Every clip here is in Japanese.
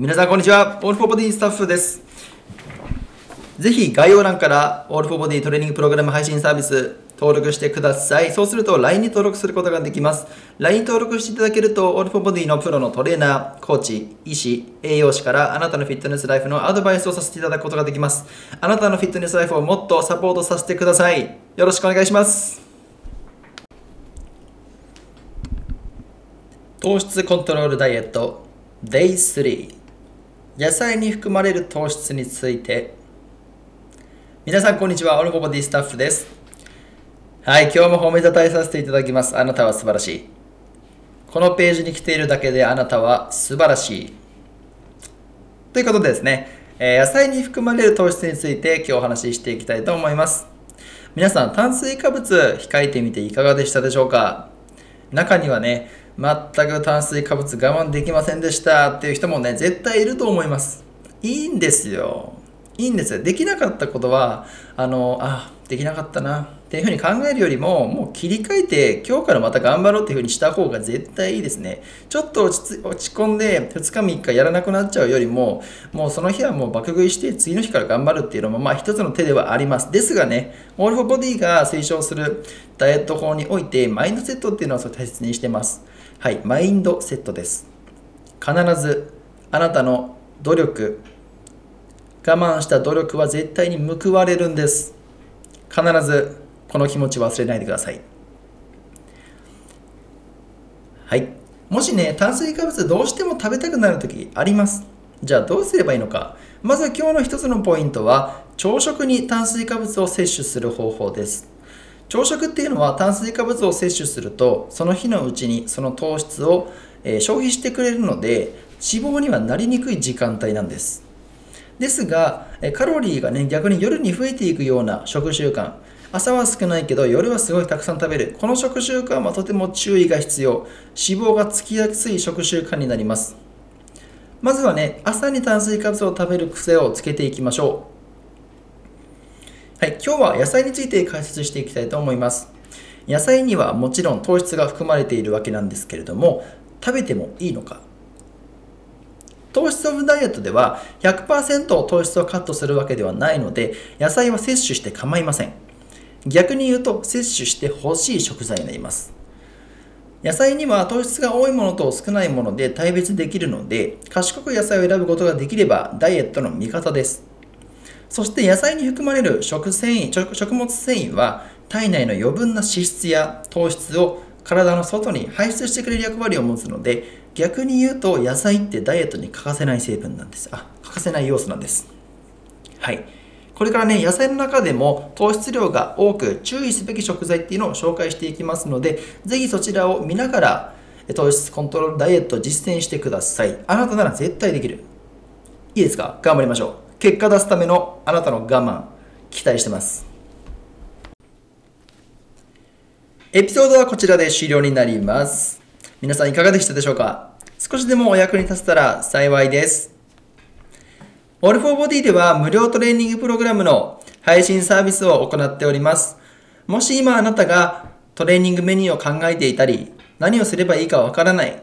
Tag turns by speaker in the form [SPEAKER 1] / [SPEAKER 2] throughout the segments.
[SPEAKER 1] 皆さんこんにちは。オールフォーボディスタッフです。ぜひ概要欄からオールフォーボディトレーニングプログラム配信サービス登録してください。そうすると LINE に登録することができます。LINE 登録していただけるとオールフォーボディのプロのトレーナー、コーチ、医師、栄養士からあなたのフィットネスライフのアドバイスをさせていただくことができます。あなたのフィットネスライフをもっとサポートさせてください。よろしくお願いします。糖質コントロールダイエット Day3 野菜に含まれる糖質について。皆さんこんにちは。オルゴボディスタッフです。はい今日も褒めたたえさせていただきます。あなたは素晴らしい。このページに来ているだけであなたは素晴らしい。ということでですね、え野菜に含まれる糖質について今日お話ししていきたいと思います。皆さん炭水化物控えてみていかがでしたでしょうか？中にはね全く炭水化物我慢できませんでした。っていう人もね絶対いると思います。いいんですよ。いいんですよ。できなかったことはあのあできなかったな。っていうふうに考えるよりももう切り替えて今日からまた頑張ろうっていうふうにした方が絶対いいですね。ちょっと落ち落ち込んで2日3日やらなくなっちゃうよりももうその日はもう爆食いして次の日から頑張るっていうのもまあ一つの手ではあります。ですがねオールフォーボディが推奨するダイエット法においてマインドセットっていうのを大切にしてます。はいマインドセットです。必ずあなたの努力我慢した努力は絶対に報われるんです。必ずこの気持ち忘れないでください。はい。もしね炭水化物どうしても食べたくなる時あります。じゃあどうすればいいのか。まず今日の一つのポイントは朝食に炭水化物を摂取する方法です。朝食っていうのは炭水化物を摂取するとその日のうちにその糖質を、え消費してくれるので脂肪にはなりにくい時間帯なんです。ですがカロリーがね逆に夜に増えていくような食習慣。朝は少ないけど夜はすごいたくさん食べる。この食習慣はとても注意が必要。脂肪がつきやすい食習慣になります。まずはね朝に炭水化物を食べる癖をつけていきましょう。はい今日は野菜について解説していきたいと思います。野菜にはもちろん糖質が含まれているわけなんですけれども食べてもいいのか。糖質オフダイエットでは100%糖質をカットするわけではないので野菜は摂取して構いません。逆に言うと摂取してほしい食材になります。野菜には糖質が多いものと少ないもので大別できるので賢く野菜を選ぶことができればダイエットの味方です。そして野菜に含まれる食繊維食物繊維は体内の余分な脂質や糖質を体の外に排出してくれる役割を持つので逆に言うと野菜ってダイエットに欠かせない成分なんです。あ欠かせない要素なんです。はい。これからね野菜の中でも糖質量が多く注意すべき食材っていうのを紹介していきますのでぜひそちらを見ながら糖質コントロールダイエットを実践してください。あなたなら絶対できる。いいですか？頑張りましょう。結果出すためのあなたの我慢期待してますエピソードはこちらで終了になります皆さんいかがでしたでしょうか？少しでもお役に立てたら幸いですオールフォーボディでは無料トレーニングプログラムの配信サービスを行っております。もし今あなたがトレーニングメニューを考えていたり、何をすればいいかわからない。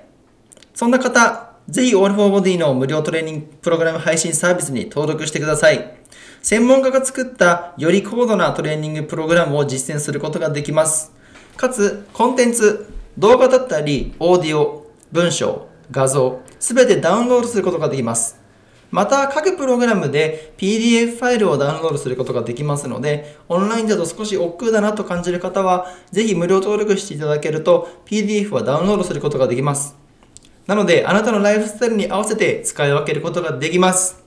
[SPEAKER 1] そんな方、ぜひオールフォーボディの無料トレーニングプログラム配信サービスに登録してください。専門家が作ったより高度なトレーニングプログラムを実践することができます。かつ、コンテンツ、動画だったり、オーディオ、文章、画像、すべてダウンロードすることができます。また各プログラムで PDF ファイルをダウンロードすることができますのでオンラインだと少し億劫だなと感じる方はぜひ無料登録していただけると PDF はダウンロードすることができますなのであなたのライフスタイルに合わせて使い分けることができます。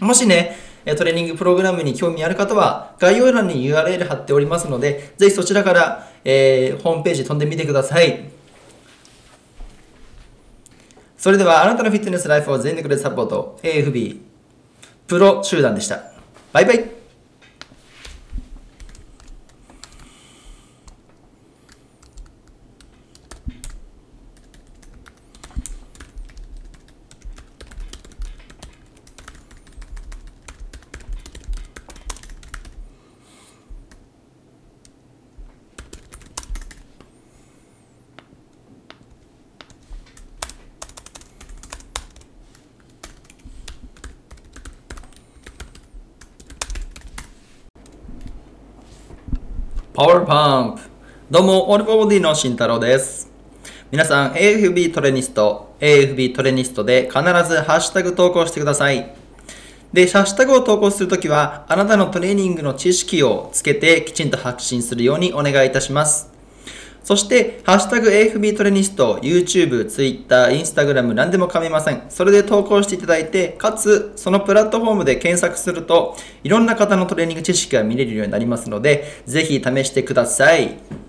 [SPEAKER 1] もしねトレーニングプログラムに興味ある方は概要欄に URL 貼っておりますのでぜひそちらから、えーホームページ飛んでみてください。それではあなたのフィットネスライフを全力でサポート。AFB プロ集団でした。バイバイ。パワーパンプどうも、オールボディの慎太郎です。皆さん、AFB トレニスト、AFB トレニストで必ずハッシュタグ投稿してください。で、ハッシュタグを投稿するときは、あなたのトレーニングの知識をつけてきちんと発信するようにお願いいたします。そして、ハッシュタグ AFB トレニスト、YouTube、Twitter、Instagram 何でも構いません。それで投稿していただいて、かつ、そのプラットフォームで検索すると、いろんな方のトレーニング知識が見れるようになりますので、ぜひ試してください。